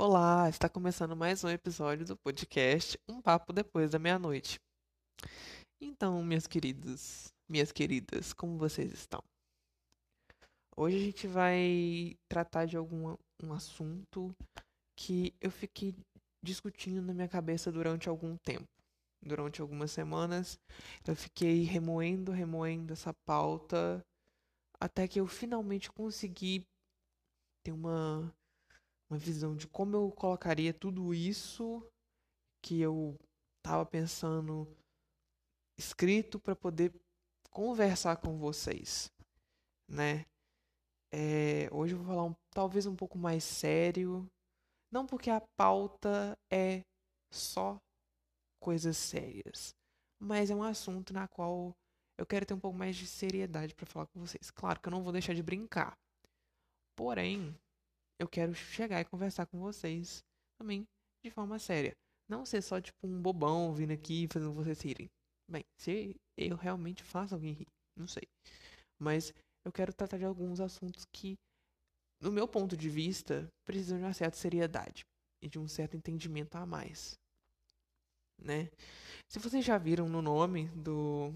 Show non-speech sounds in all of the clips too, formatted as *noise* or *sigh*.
Olá, está começando mais um episódio do podcast Um Papo Depois da Meia-Noite. Então, meus queridos, minhas queridas, como vocês estão? Hoje a gente vai tratar de algum um assunto que eu fiquei discutindo na minha cabeça durante algum tempo. Durante algumas semanas, eu fiquei remoendo, remoendo essa pauta até que eu finalmente consegui ter uma uma visão de como eu colocaria tudo isso que eu estava pensando escrito para poder conversar com vocês, né? É, hoje eu vou falar um, talvez um pouco mais sério, não porque a pauta é só coisas sérias, mas é um assunto na qual eu quero ter um pouco mais de seriedade para falar com vocês. Claro que eu não vou deixar de brincar, porém eu quero chegar e conversar com vocês também de forma séria. Não ser só tipo um bobão vindo aqui fazendo vocês rirem. Bem, se eu realmente faço alguém rir, não sei. Mas eu quero tratar de alguns assuntos que, no meu ponto de vista, precisam de uma certa seriedade e de um certo entendimento a mais. Né? Se vocês já viram no nome do,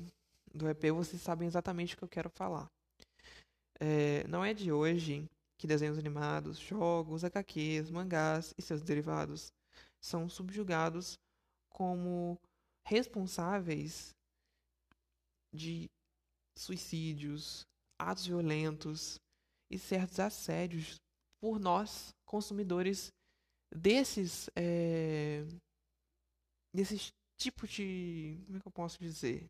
do EP, vocês sabem exatamente o que eu quero falar. É, não é de hoje que desenhos animados, jogos, HQs, mangás e seus derivados são subjugados como responsáveis de suicídios, atos violentos e certos assédios por nós, consumidores desses é, desses tipos de como é que eu posso dizer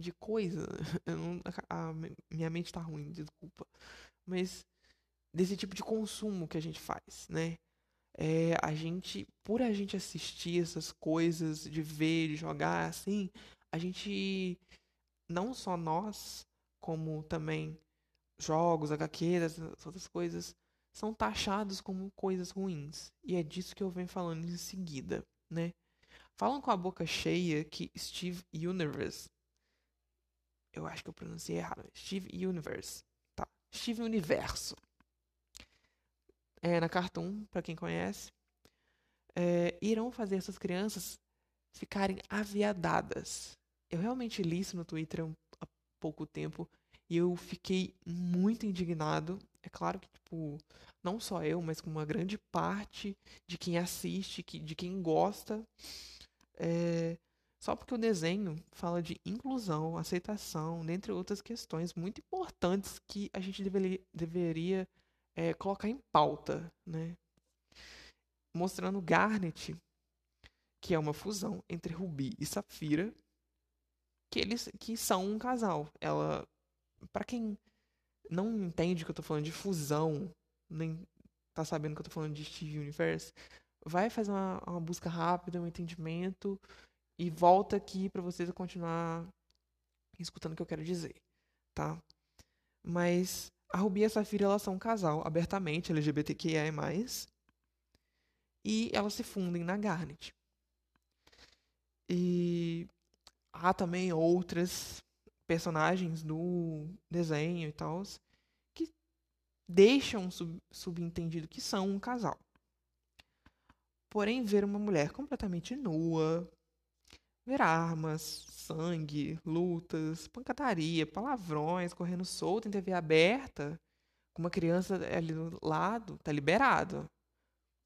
de coisa. *laughs* Não, a, a, minha mente tá ruim, desculpa. Mas desse tipo de consumo que a gente faz, né? É, a gente, por a gente assistir essas coisas, de ver, de jogar, assim, a gente, não só nós, como também jogos, HQs, outras coisas, são taxados como coisas ruins. E é disso que eu venho falando em seguida, né? Falam com a boca cheia que Steve Universe eu acho que eu pronunciei errado. Steve Universe. Tá. Steve Universo. É, na Cartoon, para quem conhece. É, irão fazer essas crianças ficarem aviadadas. Eu realmente li isso no Twitter há pouco tempo e eu fiquei muito indignado. É claro que, tipo, não só eu, mas com uma grande parte de quem assiste, que, de quem gosta, é, só porque o desenho fala de inclusão, aceitação, dentre outras questões muito importantes que a gente deveria, deveria é, colocar em pauta, né? Mostrando Garnet, que é uma fusão entre Rubi e Safira, que eles que são um casal. Ela, para quem não entende que eu tô falando de fusão, nem tá sabendo que eu tô falando de Steve Universe, vai fazer uma, uma busca rápida, um entendimento e volta aqui para vocês continuar escutando o que eu quero dizer, tá? Mas a Ruby e a Safira elas são um casal abertamente LGBTQIA+, e elas se fundem na Garnet. E há também outras personagens no desenho e tal que deixam sub subentendido que são um casal. Porém, ver uma mulher completamente nua, ver armas, sangue, lutas, pancadaria, palavrões correndo solto em TV aberta, com uma criança ali do lado, tá liberado,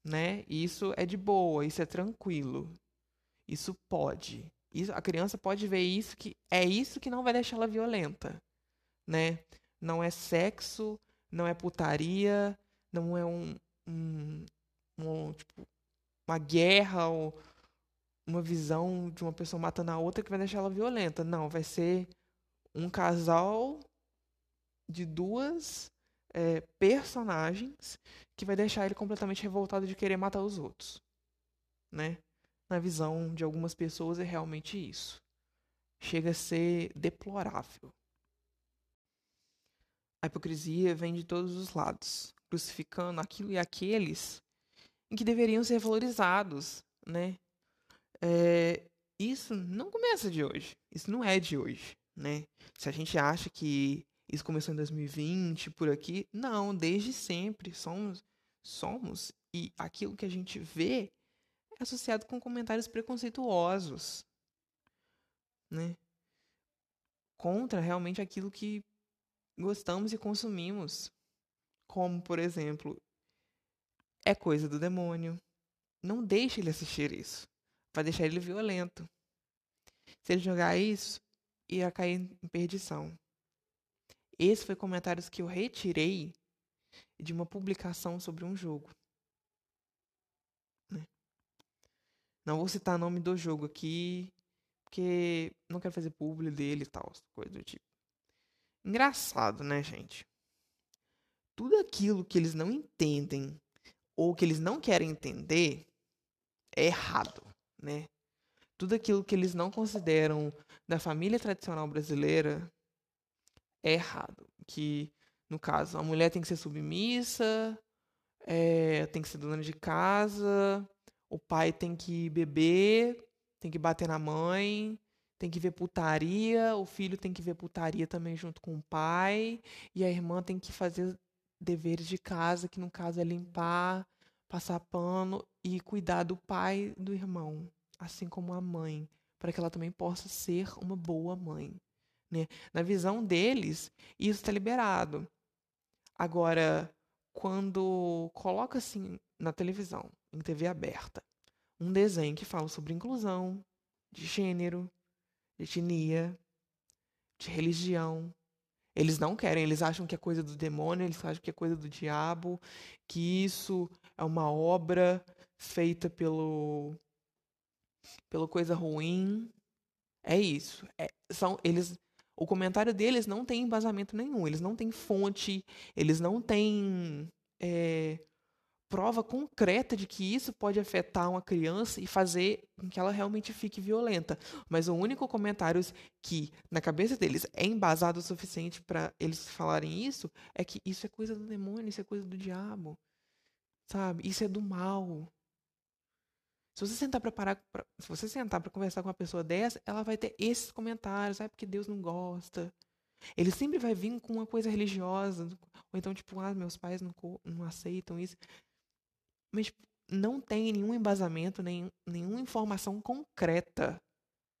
né? Isso é de boa, isso é tranquilo. Isso pode. Isso, a criança pode ver isso que é isso que não vai deixar ela violenta, né? Não é sexo, não é putaria, não é um, um, um tipo uma guerra ou uma visão de uma pessoa matando a outra que vai deixar ela violenta. Não, vai ser um casal de duas é, personagens que vai deixar ele completamente revoltado de querer matar os outros. Né? Na visão de algumas pessoas é realmente isso. Chega a ser deplorável. A hipocrisia vem de todos os lados, crucificando aquilo e aqueles em que deveriam ser valorizados, né? É, isso não começa de hoje. Isso não é de hoje, né? Se a gente acha que isso começou em 2020, por aqui. Não, desde sempre somos, somos e aquilo que a gente vê é associado com comentários preconceituosos, né? Contra realmente aquilo que gostamos e consumimos. Como, por exemplo, é coisa do demônio. Não deixe ele assistir isso. Vai deixar ele violento. Se ele jogar isso, ia cair em perdição. Esse foi comentários que eu retirei de uma publicação sobre um jogo. Né? Não vou citar o nome do jogo aqui, porque não quero fazer publi dele e tal, coisa do tipo. Engraçado, né, gente? Tudo aquilo que eles não entendem ou que eles não querem entender é errado, né? Tudo aquilo que eles não consideram da família tradicional brasileira é errado. Que, no caso, a mulher tem que ser submissa, é, tem que ser dona de casa, o pai tem que beber, tem que bater na mãe, tem que ver putaria, o filho tem que ver putaria também junto com o pai, e a irmã tem que fazer deveres de casa, que no caso é limpar, passar pano e cuidar do pai do irmão, assim como a mãe, para que ela também possa ser uma boa mãe. Né? Na visão deles, isso está liberado. Agora, quando coloca assim na televisão, em TV aberta, um desenho que fala sobre inclusão, de gênero, de etnia, de religião, eles não querem, eles acham que é coisa do demônio, eles acham que é coisa do diabo, que isso é uma obra feita pelo pelo coisa ruim. É isso. É, são eles o comentário deles não tem embasamento nenhum, eles não têm fonte, eles não têm é, prova concreta de que isso pode afetar uma criança e fazer com que ela realmente fique violenta. Mas o único comentário que, na cabeça deles, é embasado o suficiente para eles falarem isso é que isso é coisa do demônio, isso é coisa do diabo. Sabe? Isso é do mal. Se você sentar para parar, pra, se você sentar para conversar com uma pessoa dessa, ela vai ter esses comentários, sabe? Porque Deus não gosta. Ele sempre vai vir com uma coisa religiosa, ou então tipo, ah, meus pais não, não aceitam isso mas não tem nenhum embasamento, nem, nenhuma informação concreta,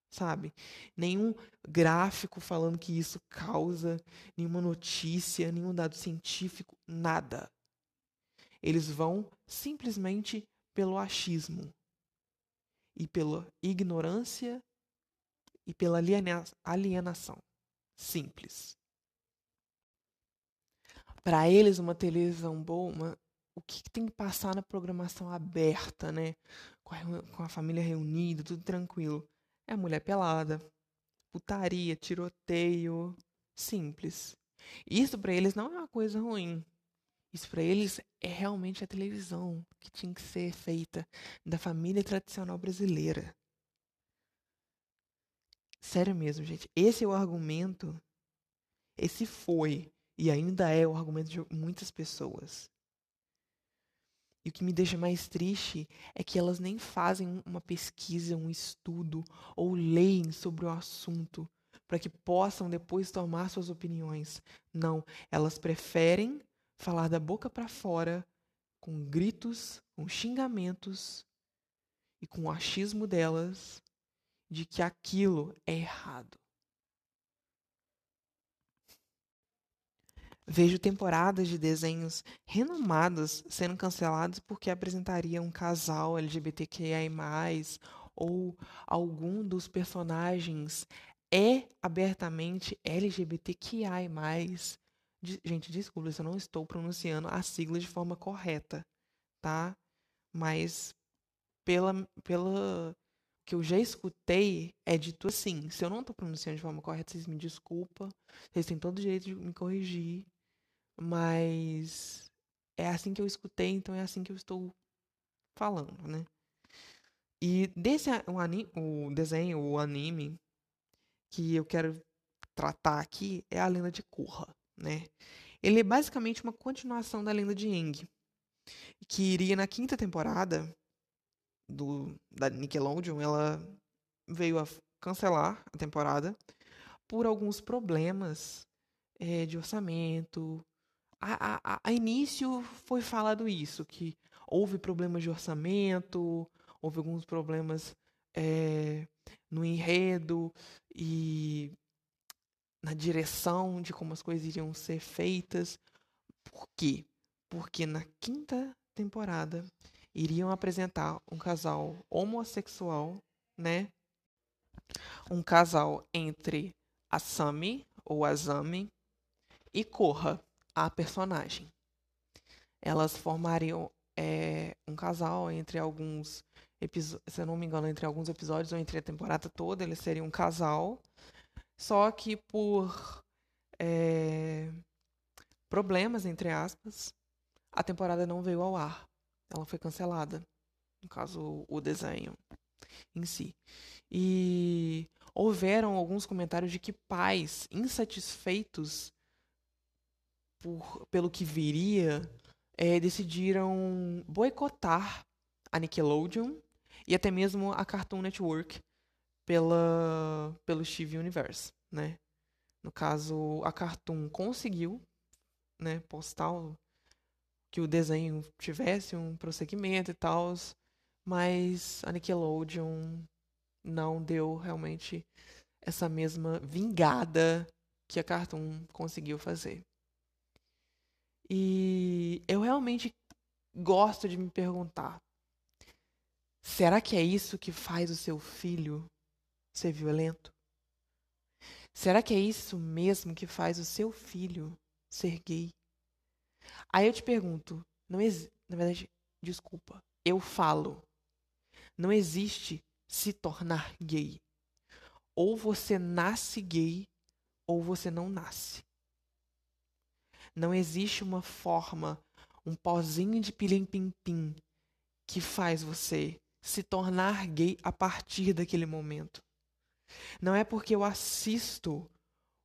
sabe? Nenhum gráfico falando que isso causa, nenhuma notícia, nenhum dado científico, nada. Eles vão simplesmente pelo achismo e pela ignorância e pela alienação. Simples. Para eles, uma televisão boa, uma, o que, que, tem que passar na programação aberta, né? Com a, com a família reunida, tudo tranquilo. É mulher pelada, putaria, tiroteio, simples. Isso para eles não é uma coisa ruim. Isso para eles é realmente a televisão que tinha que ser feita da família tradicional brasileira. Sério mesmo, gente. Esse é o argumento. Esse foi e ainda é o argumento de muitas pessoas. E o que me deixa mais triste é que elas nem fazem uma pesquisa, um estudo ou leem sobre o assunto para que possam depois tomar suas opiniões. Não, elas preferem falar da boca para fora com gritos, com xingamentos e com o achismo delas de que aquilo é errado. Vejo temporadas de desenhos renomados sendo cancelados porque apresentariam um casal LGBTQI+, ou algum dos personagens é abertamente LGBTQI+. Gente, desculpa se eu não estou pronunciando a sigla de forma correta, tá? Mas pela, pela que eu já escutei, é dito assim. Se eu não estou pronunciando de forma correta, vocês me desculpam. Vocês têm todo o direito de me corrigir. Mas é assim que eu escutei, então é assim que eu estou falando, né? E desse o, anime, o desenho, o anime que eu quero tratar aqui é a lenda de Korra, né? Ele é basicamente uma continuação da lenda de Aang, que iria na quinta temporada do da Nickelodeon, ela veio a cancelar a temporada por alguns problemas é, de orçamento. A, a, a início foi falado isso, que houve problemas de orçamento, houve alguns problemas é, no enredo e na direção de como as coisas iriam ser feitas. Por quê? Porque na quinta temporada iriam apresentar um casal homossexual, né? Um casal entre a Sami ou a Zami e Korra, a personagem. Elas formariam é, um casal entre alguns episódios, se eu não me engano, entre alguns episódios ou entre a temporada toda, eles seriam um casal. Só que por é, problemas, entre aspas, a temporada não veio ao ar. Ela foi cancelada. No caso, o desenho em si. E houveram alguns comentários de que pais insatisfeitos por, pelo que viria é, decidiram boicotar a Nickelodeon e até mesmo a Cartoon Network pela, pelo Steve Universe, né? No caso, a Cartoon conseguiu né, postar que o desenho tivesse um prosseguimento e tal, mas a Nickelodeon não deu realmente essa mesma vingada que a Cartoon conseguiu fazer. E eu realmente gosto de me perguntar: será que é isso que faz o seu filho ser violento? Será que é isso mesmo que faz o seu filho ser gay? Aí eu te pergunto, não existe, na verdade, desculpa, eu falo, não existe se tornar gay. Ou você nasce gay ou você não nasce. Não existe uma forma, um pozinho de pilim-pim-pim que faz você se tornar gay a partir daquele momento. Não é porque eu assisto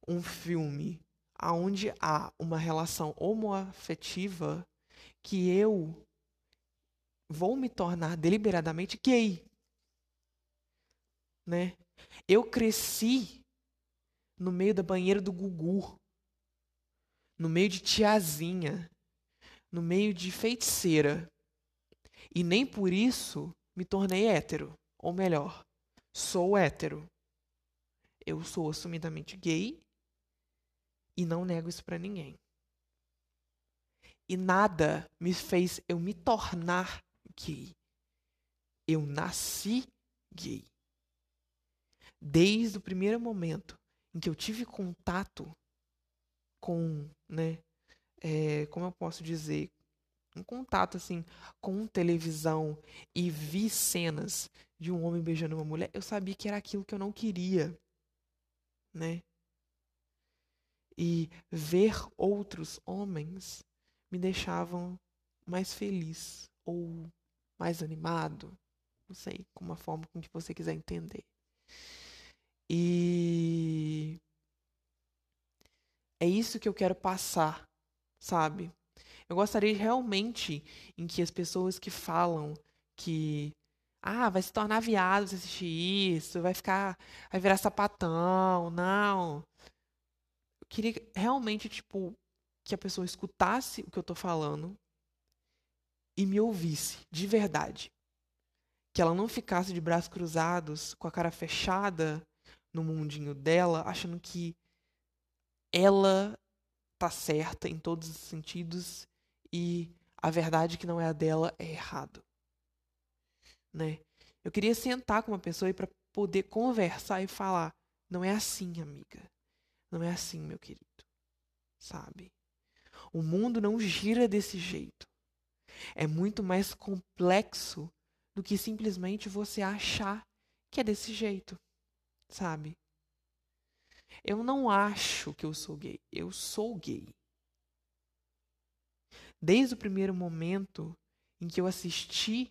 um filme aonde há uma relação homoafetiva que eu vou me tornar deliberadamente gay. Né? Eu cresci no meio da banheira do Gugu, no meio de tiazinha, no meio de feiticeira. E nem por isso me tornei hétero. Ou melhor, sou hétero. Eu sou assumidamente gay e não nego isso para ninguém. E nada me fez eu me tornar gay. Eu nasci gay. Desde o primeiro momento em que eu tive contato com, né, é, como eu posso dizer, um contato assim com televisão e vi cenas de um homem beijando uma mulher, eu sabia que era aquilo que eu não queria, né? E ver outros homens me deixavam mais feliz ou mais animado, não sei, com uma forma com que você quiser entender. E é isso que eu quero passar, sabe? Eu gostaria realmente em que as pessoas que falam que ah, vai se tornar viado se assistir isso, vai ficar, vai virar sapatão, não. Eu queria realmente tipo que a pessoa escutasse o que eu tô falando e me ouvisse de verdade. Que ela não ficasse de braços cruzados, com a cara fechada no mundinho dela, achando que ela tá certa em todos os sentidos e a verdade que não é a dela é errado. Né? Eu queria sentar com uma pessoa para poder conversar e falar, não é assim, amiga. Não é assim, meu querido. Sabe? O mundo não gira desse jeito. É muito mais complexo do que simplesmente você achar que é desse jeito, sabe? Eu não acho que eu sou gay. Eu sou gay. Desde o primeiro momento em que eu assisti.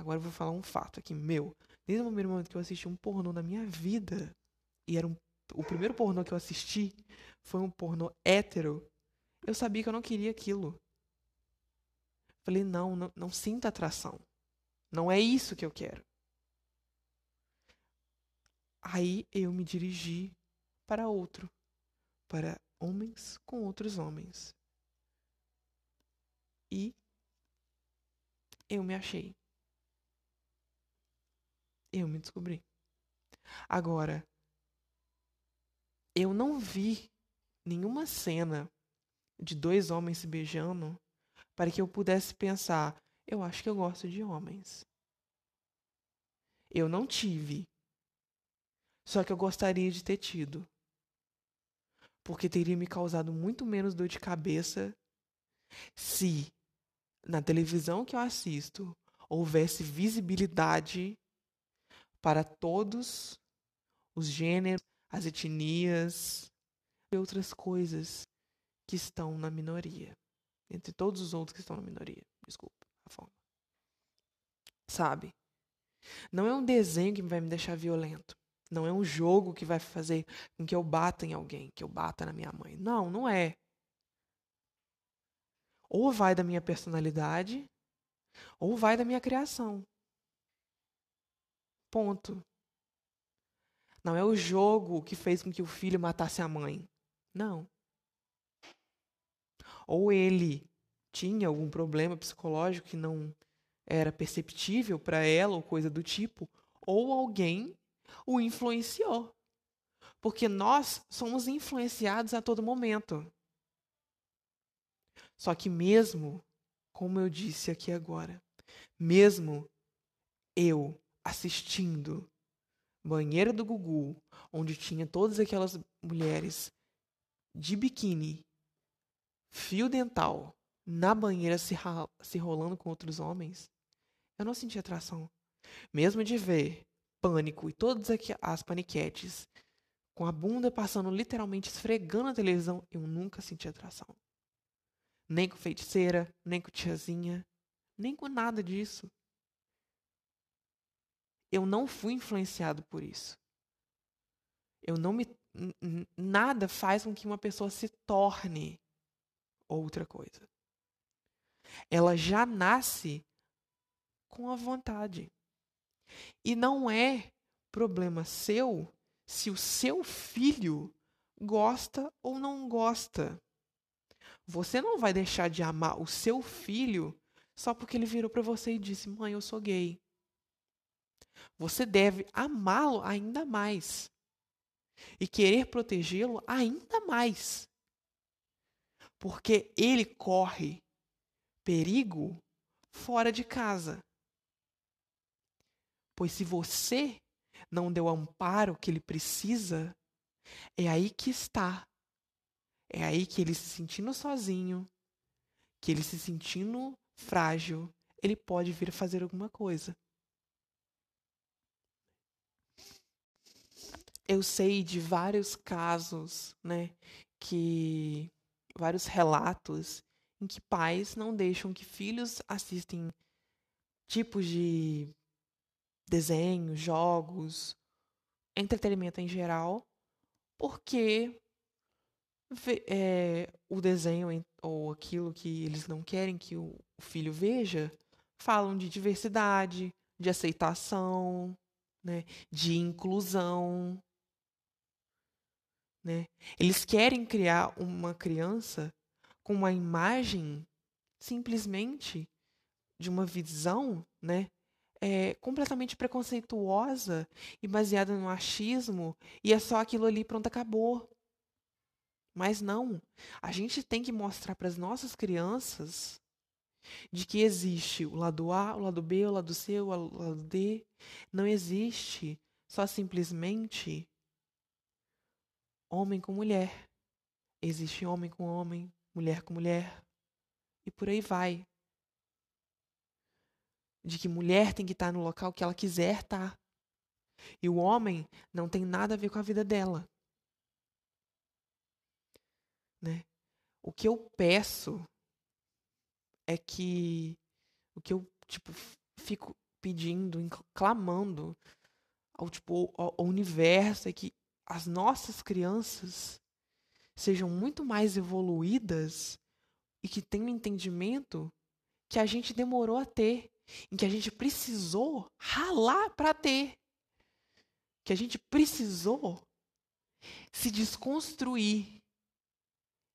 Agora eu vou falar um fato aqui, meu. Desde o primeiro momento que eu assisti um pornô na minha vida, e era um, o primeiro pornô que eu assisti foi um pornô hétero, eu sabia que eu não queria aquilo. Falei, não, não, não sinta atração. Não é isso que eu quero. Aí eu me dirigi para outro, para homens com outros homens. E eu me achei. Eu me descobri. Agora, eu não vi nenhuma cena de dois homens se beijando para que eu pudesse pensar, eu acho que eu gosto de homens. Eu não tive. Só que eu gostaria de ter tido. Porque teria me causado muito menos dor de cabeça se na televisão que eu assisto houvesse visibilidade para todos os gêneros, as etnias e outras coisas que estão na minoria. Entre todos os outros que estão na minoria. Desculpa a forma. Sabe? Não é um desenho que vai me deixar violento. Não é um jogo que vai fazer com que eu bata em alguém, que eu bata na minha mãe. Não, não é. Ou vai da minha personalidade, ou vai da minha criação. Ponto. Não é o jogo que fez com que o filho matasse a mãe. Não. Ou ele tinha algum problema psicológico que não era perceptível para ela ou coisa do tipo, ou alguém o influenciou. Porque nós somos influenciados a todo momento. Só que mesmo, como eu disse aqui agora, mesmo eu assistindo Banheira do Gugu, onde tinha todas aquelas mulheres de biquíni, fio dental, na banheira se, se rolando com outros homens, eu não senti atração. Mesmo de ver pânico e todas as paniquetes com a bunda passando literalmente esfregando a televisão, eu nunca senti atração. Nem com feiticeira, nem com tiazinha, nem com nada disso. Eu não fui influenciado por isso. Eu não me nada faz com que uma pessoa se torne outra coisa. Ela já nasce com a vontade. E não é problema seu se o seu filho gosta ou não gosta. Você não vai deixar de amar o seu filho só porque ele virou para você e disse: "Mãe, eu sou gay". Você deve amá-lo ainda mais e querer protegê-lo ainda mais. Porque ele corre perigo fora de casa. Pois se você não deu o amparo que ele precisa, é aí que está. É aí que ele se sentindo sozinho, que ele se sentindo frágil, ele pode vir fazer alguma coisa. Eu sei de vários casos, né, que vários relatos em que pais não deixam que filhos assistem tipos de desenhos, jogos, entretenimento em geral, porque é, o desenho ou aquilo que eles não querem que o filho veja falam de diversidade, de aceitação, né, de inclusão. Né? Eles querem criar uma criança com uma imagem simplesmente de uma visão né, é, completamente preconceituosa e baseada no achismo, e é só aquilo ali, pronto, acabou. Mas não. A gente tem que mostrar para as nossas crianças de que existe o lado A, o lado B, o lado C, o lado D. Não existe só simplesmente homem com mulher. Existe homem com homem, mulher com mulher. E por aí vai de que mulher tem que estar no local que ela quiser estar. E o homem não tem nada a ver com a vida dela. Né? O que eu peço é que o que eu tipo fico pedindo, clamando ao tipo ao, ao universo é que as nossas crianças sejam muito mais evoluídas e que tenham um entendimento que a gente demorou a ter em que a gente precisou ralar para ter, que a gente precisou se desconstruir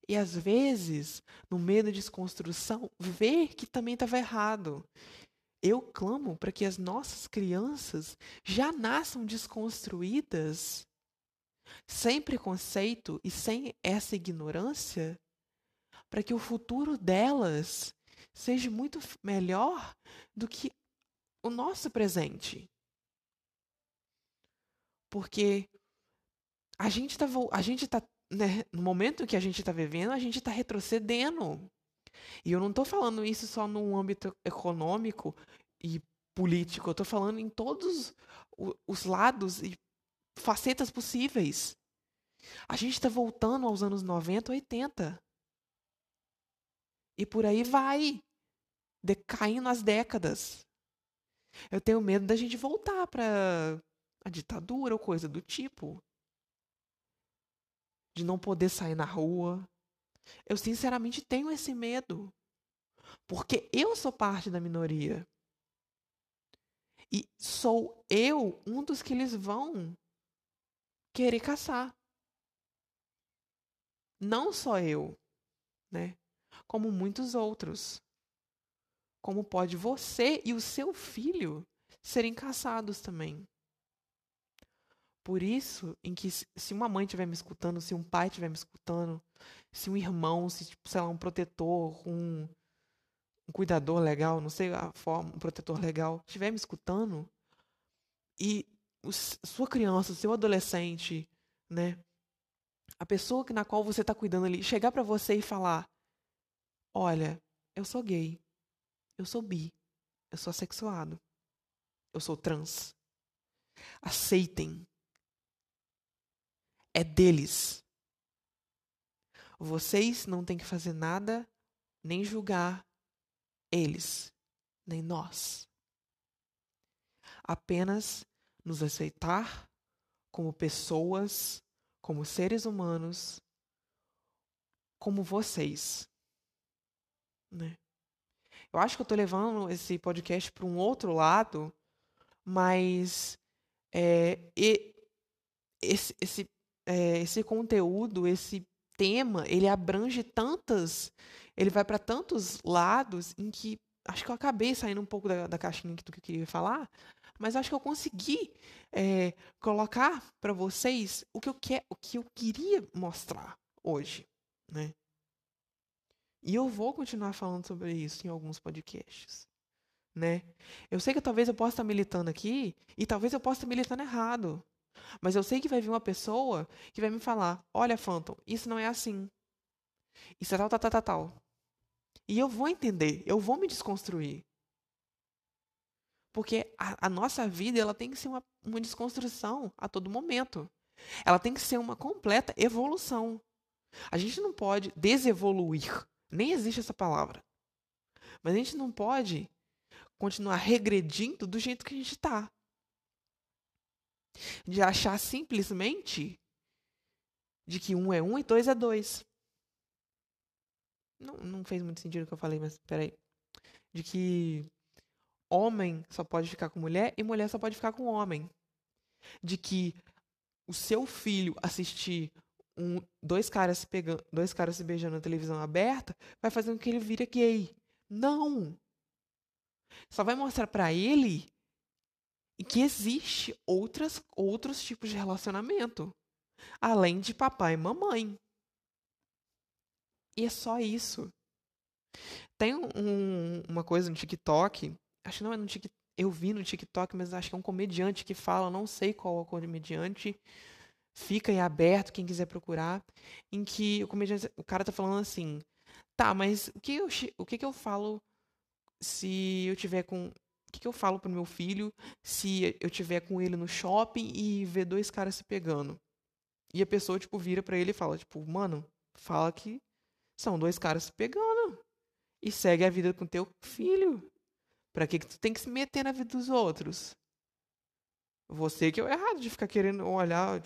E às vezes, no meio da desconstrução, ver que também estava errado. Eu clamo para que as nossas crianças já nasçam desconstruídas, sem preconceito e sem essa ignorância, para que o futuro delas seja muito melhor do que o nosso presente. Porque a gente está a gente tá, né, no momento que a gente está vivendo, a gente está retrocedendo. E eu não estou falando isso só no âmbito econômico e político, eu estou falando em todos os lados e facetas possíveis. A gente está voltando aos anos 90, 80. E por aí vai, decaindo as décadas. Eu tenho medo da gente voltar para a ditadura ou coisa do tipo. De não poder sair na rua. Eu sinceramente tenho esse medo. Porque eu sou parte da minoria. E sou eu um dos que eles vão querer caçar. Não só eu, né? Como muitos outros. Como pode você e o seu filho serem caçados também. Por isso, em que se uma mãe estiver me escutando, se um pai estiver me escutando, se um irmão, se tipo, sei lá, um protetor, um, um cuidador legal, não sei a forma, um protetor legal, estiver me escutando e sua criança, seu adolescente, né, a pessoa na qual você está cuidando ali, chegar para você e falar: Olha, eu sou gay, eu sou bi, eu sou assexuado, eu sou trans. Aceitem é deles. Vocês não têm que fazer nada, nem julgar eles, nem nós. Apenas nos aceitar como pessoas, como seres humanos, como vocês. Né? Eu acho que eu estou levando esse podcast para um outro lado, mas é, esse, esse é, esse conteúdo, esse tema, ele abrange tantas, ele vai para tantos lados em que acho que eu acabei saindo um pouco da, da caixinha do que eu queria falar, mas acho que eu consegui é, colocar para vocês o que eu quer, o que eu queria mostrar hoje, né? E eu vou continuar falando sobre isso em alguns podcasts, né? Eu sei que talvez eu possa estar militando aqui e talvez eu possa estar militando errado. Mas eu sei que vai vir uma pessoa que vai me falar: olha, Phantom, isso não é assim. Isso é tal, tal, tal, tal, tal. E eu vou entender, eu vou me desconstruir. Porque a, a nossa vida ela tem que ser uma, uma desconstrução a todo momento. Ela tem que ser uma completa evolução. A gente não pode desevoluir. Nem existe essa palavra. Mas a gente não pode continuar regredindo do jeito que a gente está de achar simplesmente de que um é um e dois é dois. Não, não fez muito sentido o que eu falei, mas peraí. De que homem só pode ficar com mulher e mulher só pode ficar com homem. De que o seu filho assistir um, dois caras se pegando, dois caras se beijando na televisão aberta vai fazer com que ele vire gay. Não. Só vai mostrar para ele que existe outras, outros tipos de relacionamento, além de papai e mamãe. E é só isso. Tem um, uma coisa no TikTok, acho que não é no TikTok, eu vi no TikTok, mas acho que é um comediante que fala, não sei qual é o comediante, fica aí aberto, quem quiser procurar, em que o comediante, o cara tá falando assim, tá, mas o que eu, o que, que eu falo se eu tiver com que, que eu falo pro meu filho se eu tiver com ele no shopping e ver dois caras se pegando? E a pessoa, tipo, vira para ele e fala, tipo, mano, fala que são dois caras se pegando. E segue a vida com teu filho. Pra que, que tu tem que se meter na vida dos outros? Você que é o errado de ficar querendo olhar,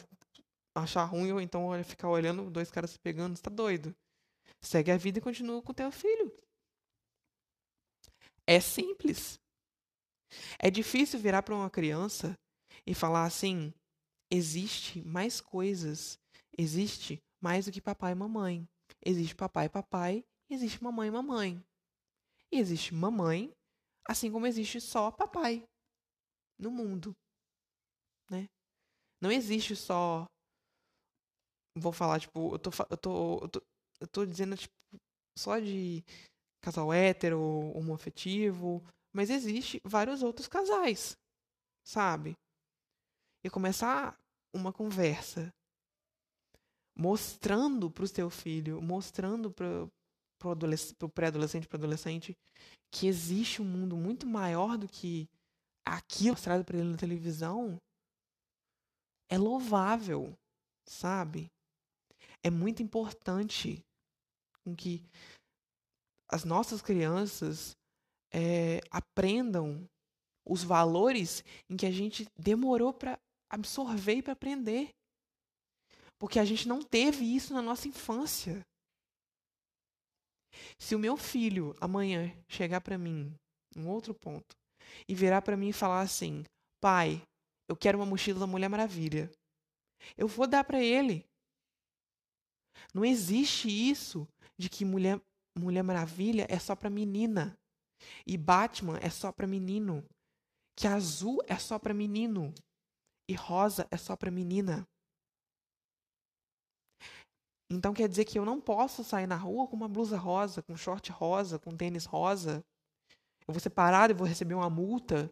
achar ruim, ou então ficar olhando dois caras se pegando, você tá doido. Segue a vida e continua com teu filho. É simples. É difícil virar para uma criança e falar assim: existe mais coisas, existe mais do que papai e mamãe, existe papai e papai, existe mamãe e mamãe. E existe mamãe, assim como existe só papai no mundo, né? Não existe só vou falar tipo, eu tô eu tô eu tô, eu tô dizendo tipo só de casal hétero, homoafetivo, mas existe vários outros casais, sabe? E começar uma conversa mostrando para o seu filho, mostrando para o pré-adolescente, para o adolescente, que existe um mundo muito maior do que aquilo mostrado para ele na televisão, é louvável, sabe? É muito importante que as nossas crianças é, aprendam os valores em que a gente demorou para absorver e para aprender. Porque a gente não teve isso na nossa infância. Se o meu filho amanhã chegar para mim, um outro ponto, e virar para mim e falar assim: "Pai, eu quero uma mochila da Mulher Maravilha". Eu vou dar para ele. Não existe isso de que Mulher Mulher Maravilha é só para menina e Batman é só para menino, que azul é só para menino e rosa é só para menina. Então quer dizer que eu não posso sair na rua com uma blusa rosa, com short rosa, com tênis rosa. Eu vou ser parado e vou receber uma multa.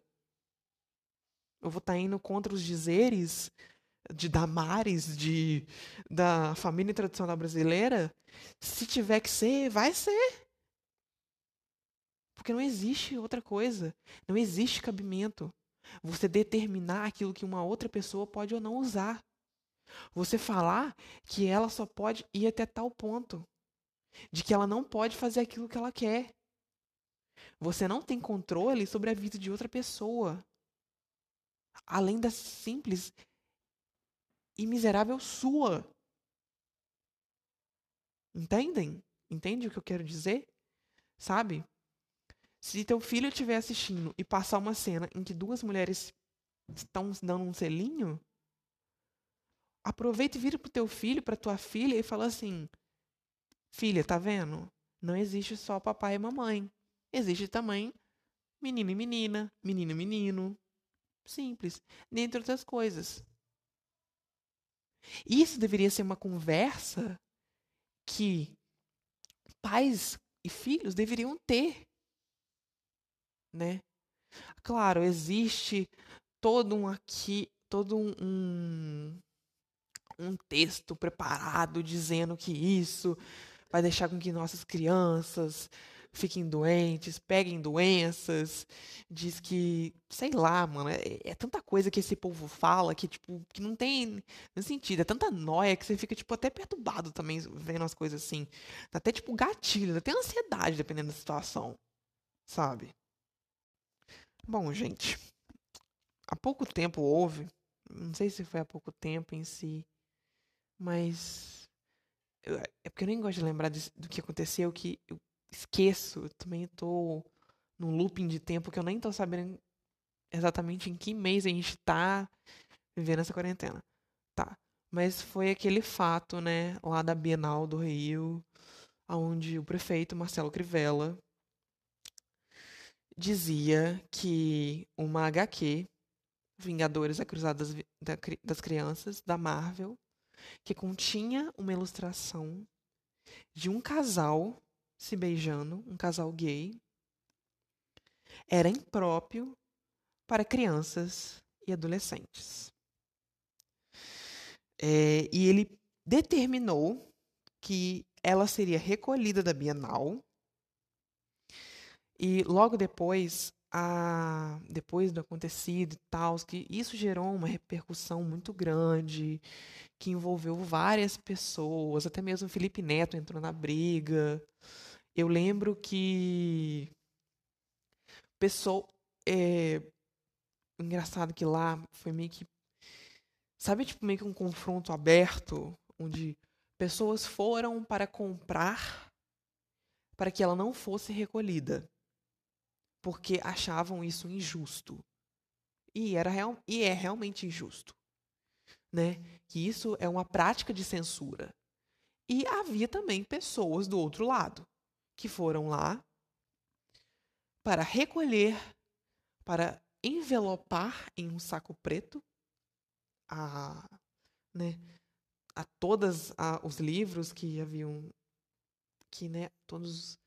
Eu vou estar tá indo contra os dizeres de Damares, de da família tradicional brasileira. Se tiver que ser, vai ser. Porque não existe outra coisa. Não existe cabimento. Você determinar aquilo que uma outra pessoa pode ou não usar. Você falar que ela só pode ir até tal ponto. De que ela não pode fazer aquilo que ela quer. Você não tem controle sobre a vida de outra pessoa. Além da simples e miserável sua. Entendem? Entende o que eu quero dizer? Sabe? Se teu filho estiver assistindo e passar uma cena em que duas mulheres estão dando um selinho, aproveita e vira pro teu filho, pra tua filha e fala assim: Filha, tá vendo? Não existe só papai e mamãe. Existe também menino e menina, menino e menino. Simples. Dentre outras coisas. Isso deveria ser uma conversa que pais e filhos deveriam ter, né? Claro, existe todo um aqui, todo um, um, um texto preparado dizendo que isso vai deixar com que nossas crianças fiquem doentes, peguem doenças, diz que, sei lá, mano, é, é, tanta coisa que esse povo fala que, tipo, que não tem sentido, é tanta noia que você fica, tipo, até perturbado também vendo as coisas assim. Até, tipo, gatilho, até ansiedade, dependendo da situação, sabe? Bom, gente, há pouco tempo houve, não sei se foi há pouco tempo em si, mas é porque eu nem gosto de lembrar do que aconteceu, que eu esqueço. Eu também estou num looping de tempo que eu nem estou sabendo exatamente em que mês a gente está vivendo essa quarentena. Tá. Mas foi aquele fato, né, lá da Bienal do Rio, onde o prefeito Marcelo Crivella dizia que uma HQ, Vingadores a Cruzada das, das Crianças, da Marvel, que continha uma ilustração de um casal se beijando, um casal gay, era impróprio para crianças e adolescentes. É, e ele determinou que ela seria recolhida da Bienal e logo depois a, depois do acontecido e tal, que isso gerou uma repercussão muito grande, que envolveu várias pessoas, até mesmo Felipe Neto entrou na briga. Eu lembro que pessoa é, engraçado que lá foi meio que sabe tipo meio que um confronto aberto onde pessoas foram para comprar para que ela não fosse recolhida porque achavam isso injusto. E era real, e é realmente injusto, né? Que isso é uma prática de censura. E havia também pessoas do outro lado que foram lá para recolher, para envelopar em um saco preto a, né, a todos os livros que haviam que né todos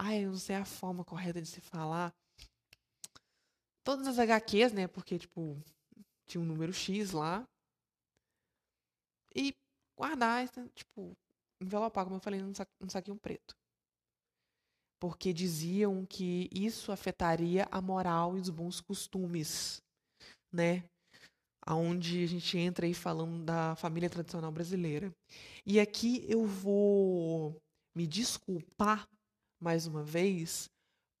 ai eu não sei a forma correta de se falar todas as HQs né porque tipo tinha um número X lá e guardar tipo envelopar como eu falei num, sa num saquinho preto porque diziam que isso afetaria a moral e os bons costumes, né? Aonde a gente entra aí falando da família tradicional brasileira. E aqui eu vou me desculpar mais uma vez,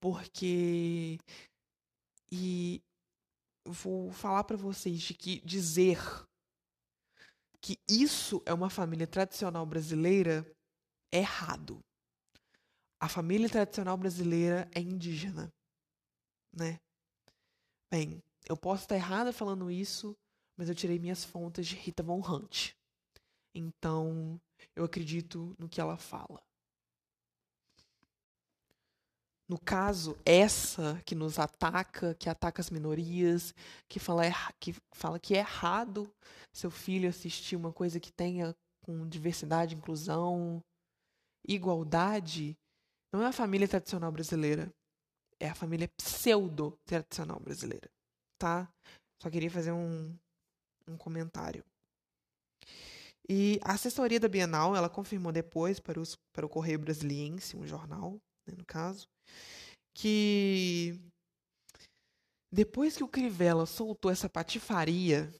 porque e vou falar para vocês de que dizer que isso é uma família tradicional brasileira é errado a família tradicional brasileira é indígena, né? Bem, eu posso estar errada falando isso, mas eu tirei minhas fontes de Rita Von Hunt. Então, eu acredito no que ela fala. No caso, essa que nos ataca, que ataca as minorias, que fala, que fala que é errado seu filho assistir uma coisa que tenha com diversidade, inclusão, igualdade, não é a família tradicional brasileira. É a família pseudo-tradicional brasileira. Tá? Só queria fazer um, um comentário. E a assessoria da Bienal, ela confirmou depois para, os, para o Correio Brasiliense, um jornal, né, no caso, que depois que o Crivella soltou essa patifaria,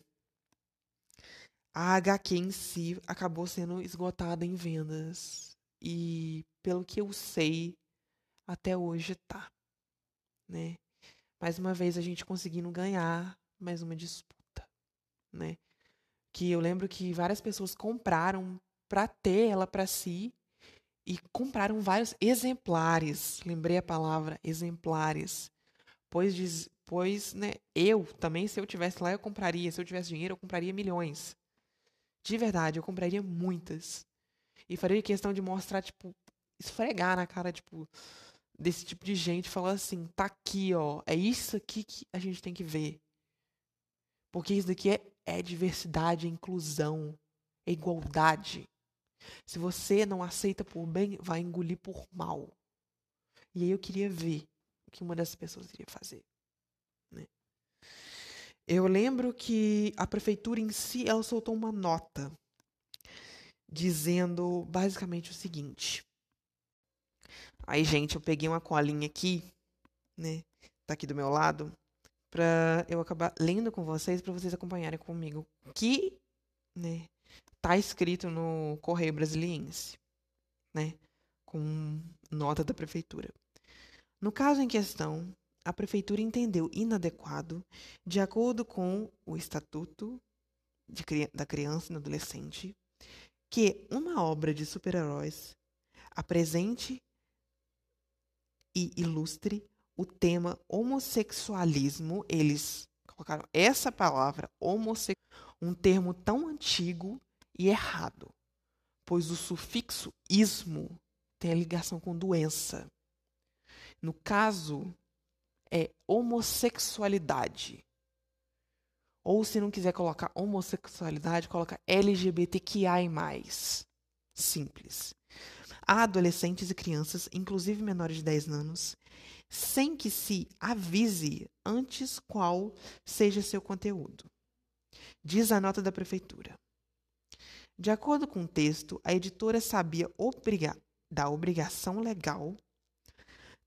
a HQ em si acabou sendo esgotada em vendas. E pelo que eu sei, até hoje tá, né? Mais uma vez a gente conseguindo ganhar mais uma disputa, né? Que eu lembro que várias pessoas compraram para ter ela para si e compraram vários exemplares. Lembrei a palavra exemplares. Pois diz, pois, né, eu também se eu tivesse lá eu compraria, se eu tivesse dinheiro eu compraria milhões. De verdade, eu compraria muitas. E faria questão de mostrar tipo esfregar na cara, tipo, desse tipo de gente, falar assim, tá aqui, ó, é isso aqui que a gente tem que ver. Porque isso daqui é, é diversidade, é inclusão, é igualdade. Se você não aceita por bem, vai engolir por mal. E aí eu queria ver o que uma dessas pessoas iria fazer. Né? Eu lembro que a prefeitura em si, ela soltou uma nota dizendo basicamente o seguinte: Aí, gente, eu peguei uma colinha aqui, né? Tá aqui do meu lado, pra eu acabar lendo com vocês, para vocês acompanharem comigo. Que, né? Tá escrito no Correio Brasiliense, né? Com nota da prefeitura. No caso em questão, a prefeitura entendeu inadequado, de acordo com o Estatuto de, da Criança e do Adolescente, que uma obra de super-heróis apresente e ilustre o tema homossexualismo. Eles colocaram essa palavra, homossexual, um termo tão antigo e errado, pois o sufixo ismo tem a ligação com doença. No caso, é homossexualidade. Ou se não quiser colocar homossexualidade, coloca LGBTQI+. Simples a adolescentes e crianças, inclusive menores de 10 anos, sem que se avise antes qual seja seu conteúdo. Diz a nota da prefeitura. De acordo com o texto, a editora sabia obriga da obrigação legal,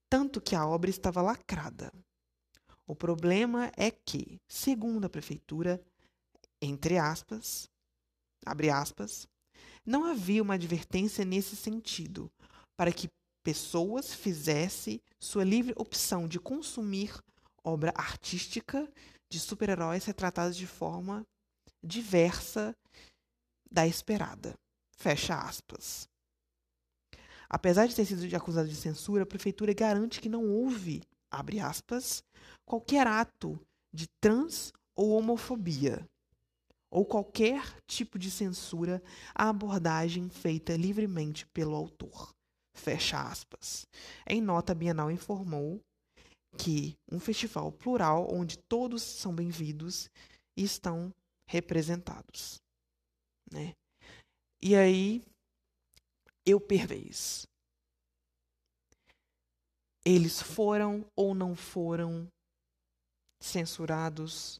tanto que a obra estava lacrada. O problema é que, segundo a prefeitura, entre aspas, abre aspas, não havia uma advertência nesse sentido, para que pessoas fizessem sua livre opção de consumir obra artística de super-heróis retratados de forma diversa da esperada. Fecha aspas. Apesar de ter sido acusado de censura, a prefeitura garante que não houve, abre aspas, qualquer ato de trans ou homofobia. ou qualquer tipo de censura à abordagem feita livremente pelo autor. Fecha aspas. Em nota, a Bienal informou que um festival plural onde todos são bem-vindos estão representados, né? E aí eu pervez. Eles foram ou não foram censurados,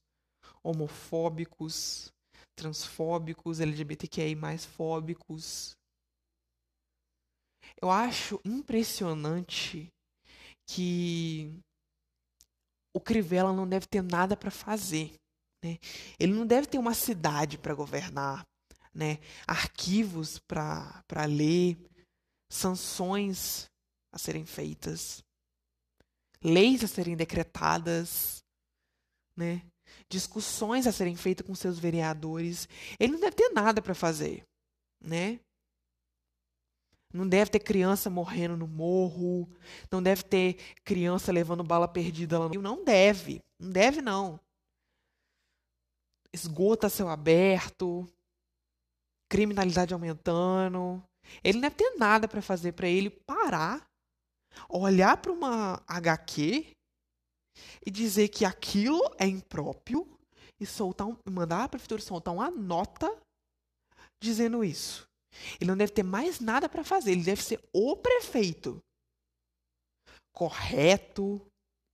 homofóbicos, transfóbicos, LGBTQI mais fóbicos. Eu acho impressionante que o Crivella não deve ter nada para fazer. Né? Ele não deve ter uma cidade para governar, né? arquivos para ler, sanções a serem feitas, leis a serem decretadas, né? discussões a serem feitas com seus vereadores. Ele não deve ter nada para fazer, né? Não deve ter criança morrendo no morro, não deve ter criança levando bala perdida lá no Não deve, não deve não. Esgota céu aberto, criminalidade aumentando. Ele não deve ter nada para fazer para ele parar, olhar para uma HQ e dizer que aquilo é impróprio e soltar um, mandar a prefeitura soltar uma nota dizendo isso. Ele não deve ter mais nada para fazer, ele deve ser o prefeito. Correto,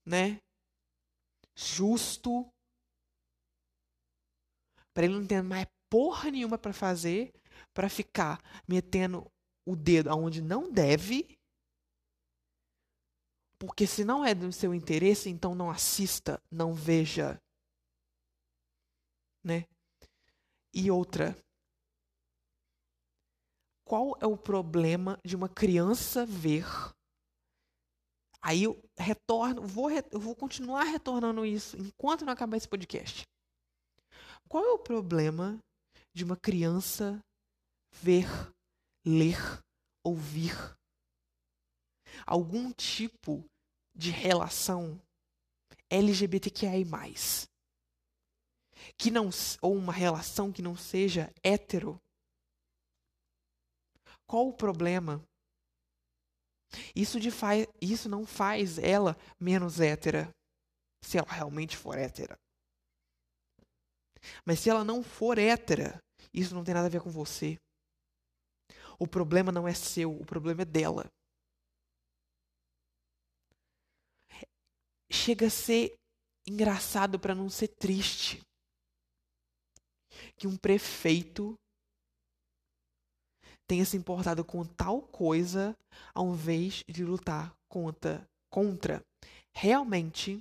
né? Justo. Para ele não ter mais porra nenhuma para fazer, para ficar metendo o dedo aonde não deve porque se não é do seu interesse, então não assista, não veja. Né? E outra. Qual é o problema de uma criança ver? Aí eu retorno, vou, eu vou continuar retornando isso enquanto não acabar esse podcast. Qual é o problema de uma criança ver, ler, ouvir algum tipo de relação LGBTQI+, que não ou uma relação que não seja hétero. Qual o problema? Isso, de fa isso não faz ela menos hétera, se ela realmente for hétera. Mas se ela não for hétera, isso não tem nada a ver com você. O problema não é seu, o problema é dela. chega a ser engraçado para não ser triste. Que um prefeito tenha se importado com tal coisa ao invés de lutar contra, contra realmente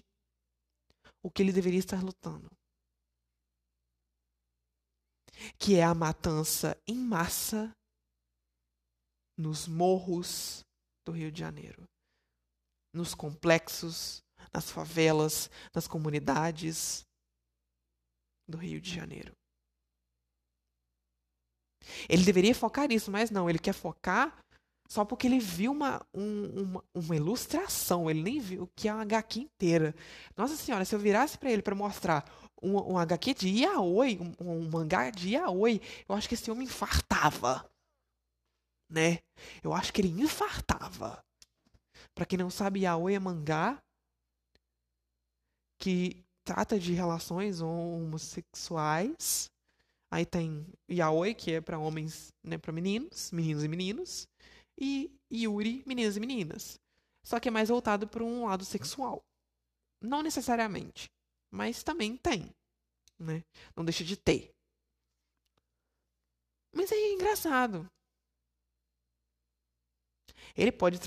o que ele deveria estar lutando. Que é a matança em massa nos morros do Rio de Janeiro, nos complexos nas favelas, nas comunidades do Rio de Janeiro. Ele deveria focar nisso, mas não, ele quer focar só porque ele viu uma, um, uma, uma, ilustração, ele nem viu que é uma HQ inteira. Nossa senhora, se eu virasse para ele para mostrar um, um HQ de yaoi, um, um mangá de yaoi, eu acho que esse homem infartava. Né? Eu acho que ele infartava. Para quem não sabe, yaoi é mangá que trata de relações homossexuais. Aí tem yaoi, que é para homens, né, para meninos, meninos e meninos, e yuri, meninas e meninas. Só que é mais voltado para um lado sexual. Não necessariamente, mas também tem, né? Não deixa de ter. Mas é engraçado. Ele pode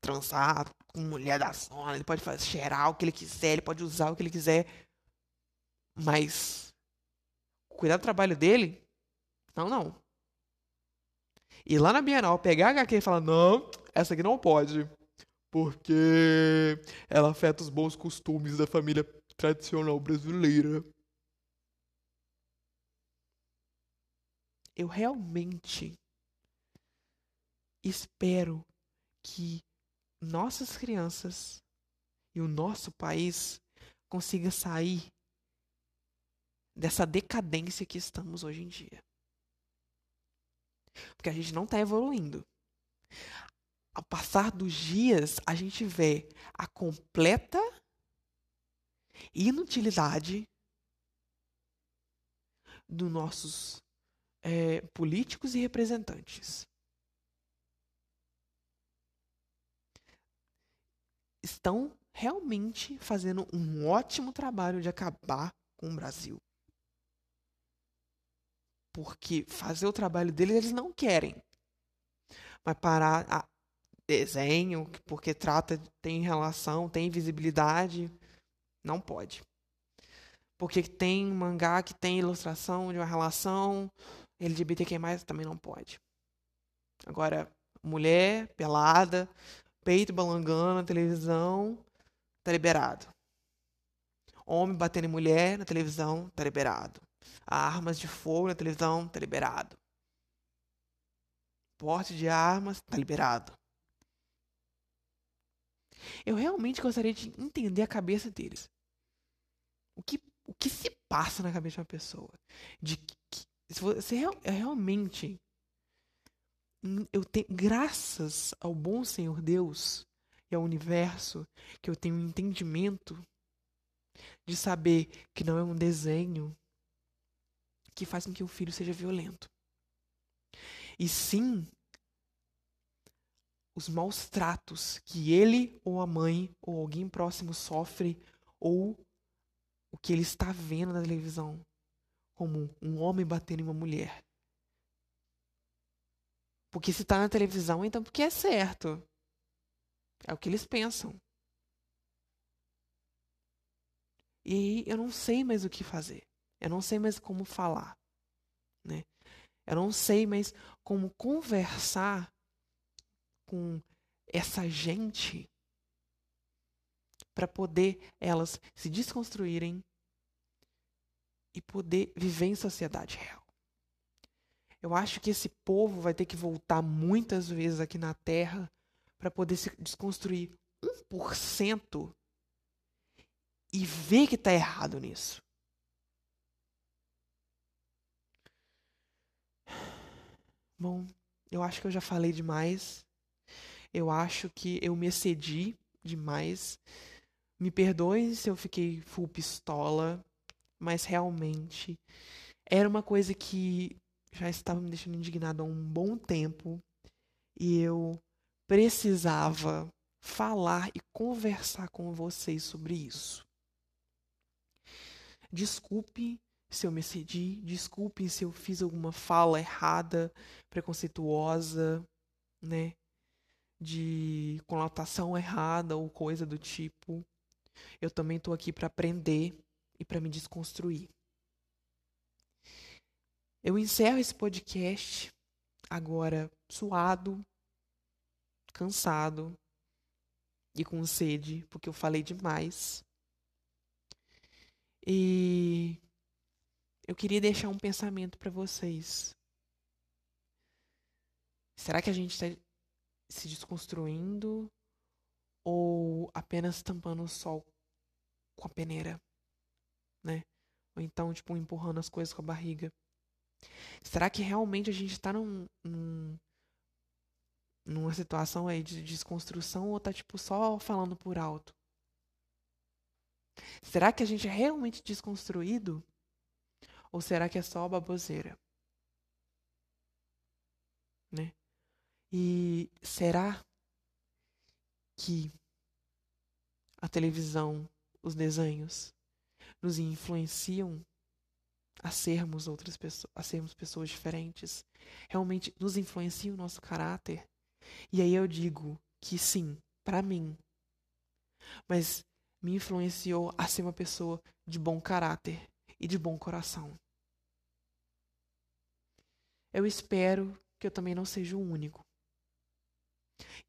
transar com mulher da zona, ele pode fazer, cheirar o que ele quiser, ele pode usar o que ele quiser. Mas cuidar do trabalho dele? Não, não. E lá na Bienal, pegar a HQ e falar: não, essa aqui não pode. Porque ela afeta os bons costumes da família tradicional brasileira. Eu realmente espero que nossas crianças e o nosso país consiga sair dessa decadência que estamos hoje em dia. Porque a gente não está evoluindo. Ao passar dos dias, a gente vê a completa inutilidade dos nossos é, políticos e representantes. Estão realmente fazendo um ótimo trabalho de acabar com o Brasil. Porque fazer o trabalho deles eles não querem. Mas parar a desenho, porque trata, tem relação, tem visibilidade, não pode. Porque tem mangá que tem ilustração de uma relação LGBTQ+, também não pode. Agora, mulher pelada, peito balangando na televisão, tá liberado. Homem batendo em mulher na televisão, tá liberado. Armas de fogo na televisão, tá liberado. Porte de armas, tá liberado. Eu realmente gostaria de entender a cabeça deles. O que, o que se passa na cabeça de uma pessoa? De que, se você é realmente eu tenho graças ao bom Senhor Deus e ao universo que eu tenho um entendimento de saber que não é um desenho que faz com que o filho seja violento. E sim os maus tratos que ele ou a mãe ou alguém próximo sofre ou o que ele está vendo na televisão como um homem batendo em uma mulher. Porque se está na televisão, então porque é certo. É o que eles pensam. E aí eu não sei mais o que fazer. Eu não sei mais como falar. Né? Eu não sei mais como conversar com essa gente para poder elas se desconstruírem e poder viver em sociedade real. Eu acho que esse povo vai ter que voltar muitas vezes aqui na Terra para poder se desconstruir 1% e ver que está errado nisso. Bom, eu acho que eu já falei demais. Eu acho que eu me excedi demais. Me perdoem se eu fiquei full pistola, mas realmente era uma coisa que já estava me deixando indignado há um bom tempo e eu precisava falar e conversar com vocês sobre isso. Desculpe se eu me excedi, desculpe se eu fiz alguma fala errada, preconceituosa, né? De conotação errada ou coisa do tipo. Eu também estou aqui para aprender e para me desconstruir. Eu encerro esse podcast agora suado, cansado e com sede, porque eu falei demais. E eu queria deixar um pensamento para vocês. Será que a gente está se desconstruindo ou apenas tampando o sol com a peneira, né? Ou então, tipo, empurrando as coisas com a barriga. Será que realmente a gente está num, num, numa situação aí de desconstrução ou tá tipo só falando por alto? Será que a gente é realmente desconstruído? Ou será que é só baboseira? Né? E será que a televisão, os desenhos nos influenciam a sermos outras pessoas, a sermos pessoas diferentes, realmente nos influencia o nosso caráter. E aí eu digo que sim, para mim. Mas me influenciou a ser uma pessoa de bom caráter e de bom coração. Eu espero que eu também não seja o único.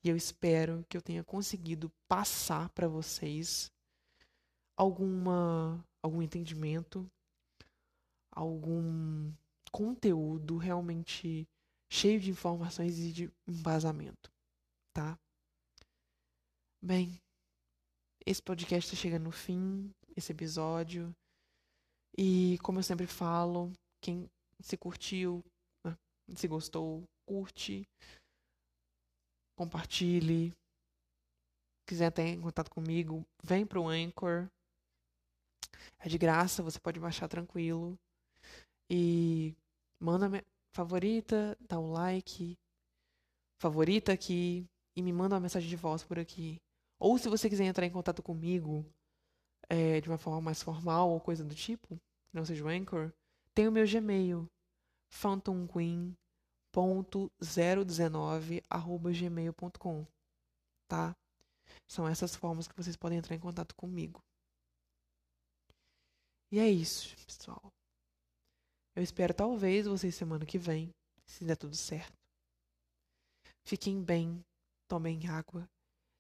E eu espero que eu tenha conseguido passar para vocês alguma algum entendimento algum conteúdo realmente cheio de informações e de embasamento, tá? Bem, esse podcast está chegando no fim, esse episódio. E como eu sempre falo, quem se curtiu, né, se gostou, curte, compartilhe. Quiser ter contato comigo, vem pro Anchor. É de graça, você pode baixar tranquilo. E manda minha favorita, dá um like, favorita aqui e me manda uma mensagem de voz por aqui. Ou se você quiser entrar em contato comigo é, de uma forma mais formal ou coisa do tipo, não seja o Anchor, tem o meu Gmail, phantomqueen.019 tá? São essas formas que vocês podem entrar em contato comigo. E é isso, pessoal. Eu espero talvez vocês semana que vem, se der tudo certo. Fiquem bem, tomem água,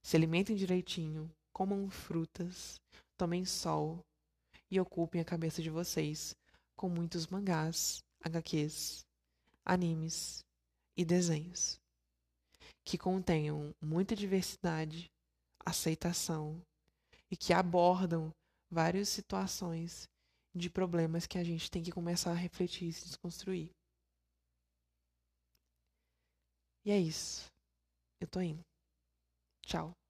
se alimentem direitinho, comam frutas, tomem sol e ocupem a cabeça de vocês com muitos mangás, HQs, animes e desenhos que contenham muita diversidade, aceitação e que abordam várias situações de problemas que a gente tem que começar a refletir e se desconstruir. E é isso. Eu tô indo. Tchau.